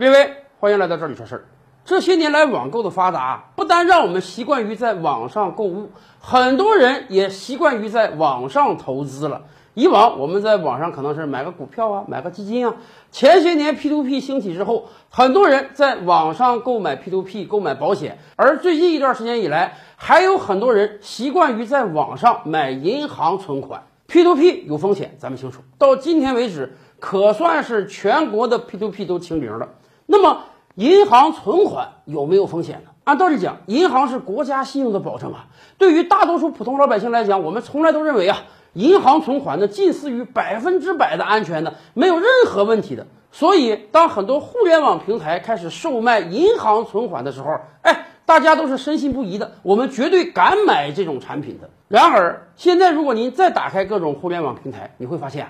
列位，欢迎来到这里说事儿。这些年来，网购的发达，不单让我们习惯于在网上购物，很多人也习惯于在网上投资了。以往我们在网上可能是买个股票啊，买个基金啊。前些年 P2P 兴起之后，很多人在网上购买 P2P 购买保险，而最近一段时间以来，还有很多人习惯于在网上买银行存款。P2P 有风险，咱们清楚。到今天为止，可算是全国的 P2P 都清零了。那么，银行存款有没有风险呢？按道理讲，银行是国家信用的保证啊。对于大多数普通老百姓来讲，我们从来都认为啊，银行存款呢近似于百分之百的安全的，没有任何问题的。所以，当很多互联网平台开始售卖银行存款的时候，哎，大家都是深信不疑的，我们绝对敢买这种产品的。然而，现在如果您再打开各种互联网平台，你会发现，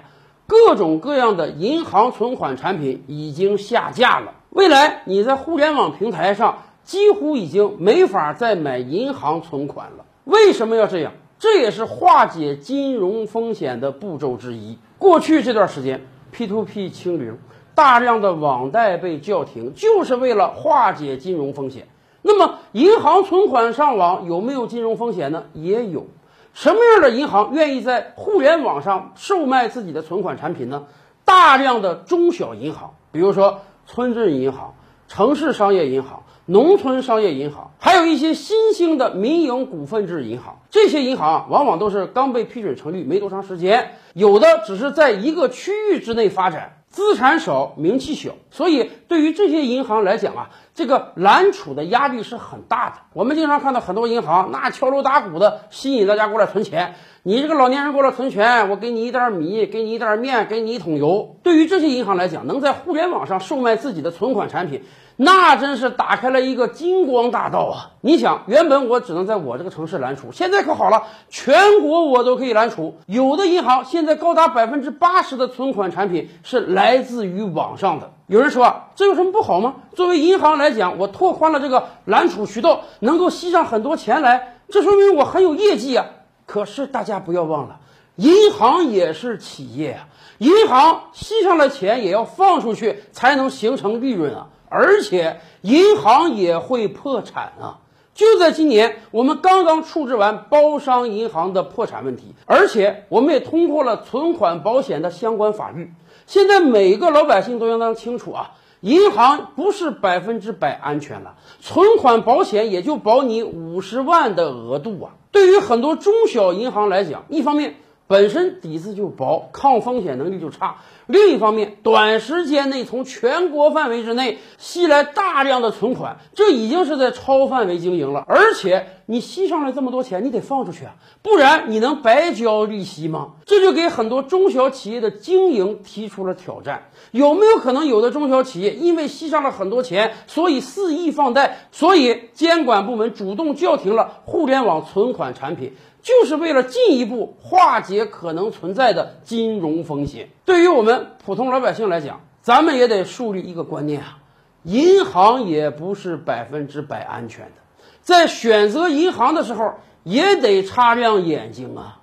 各种各样的银行存款产品已经下架了。未来你在互联网平台上几乎已经没法再买银行存款了。为什么要这样？这也是化解金融风险的步骤之一。过去这段时间，P2P 清零，大量的网贷被叫停，就是为了化解金融风险。那么，银行存款上网有没有金融风险呢？也有。什么样的银行愿意在互联网上售卖自己的存款产品呢？大量的中小银行，比如说村镇银行、城市商业银行、农村商业银行，还有一些新兴的民营股份制银行。这些银行往往都是刚被批准成立没多长时间，有的只是在一个区域之内发展。资产少，名气小，所以对于这些银行来讲啊，这个揽储的压力是很大的。我们经常看到很多银行那敲锣打鼓的吸引大家过来存钱。你这个老年人过来存钱，我给你一袋米，给你一袋面，给你一桶油。对于这些银行来讲，能在互联网上售卖自己的存款产品。那真是打开了一个金光大道啊！你想，原本我只能在我这个城市揽储，现在可好了，全国我都可以揽储。有的银行现在高达百分之八十的存款产品是来自于网上的。有人说啊，这有什么不好吗？作为银行来讲，我拓宽了这个揽储渠道，能够吸上很多钱来，这说明我很有业绩啊。可是大家不要忘了，银行也是企业啊，银行吸上了钱也要放出去，才能形成利润啊。而且银行也会破产啊！就在今年，我们刚刚处置完包商银行的破产问题，而且我们也通过了存款保险的相关法律。现在每个老百姓都应当清楚啊，银行不是百分之百安全了，存款保险也就保你五十万的额度啊。对于很多中小银行来讲，一方面，本身底子就薄，抗风险能力就差。另一方面，短时间内从全国范围之内吸来大量的存款，这已经是在超范围经营了。而且你吸上来这么多钱，你得放出去啊，不然你能白交利息吗？这就给很多中小企业的经营提出了挑战。有没有可能有的中小企业因为吸上了很多钱，所以肆意放贷，所以监管部门主动叫停了互联网存款产品？就是为了进一步化解可能存在的金融风险。对于我们普通老百姓来讲，咱们也得树立一个观念啊，银行也不是百分之百安全的，在选择银行的时候也得擦亮眼睛啊。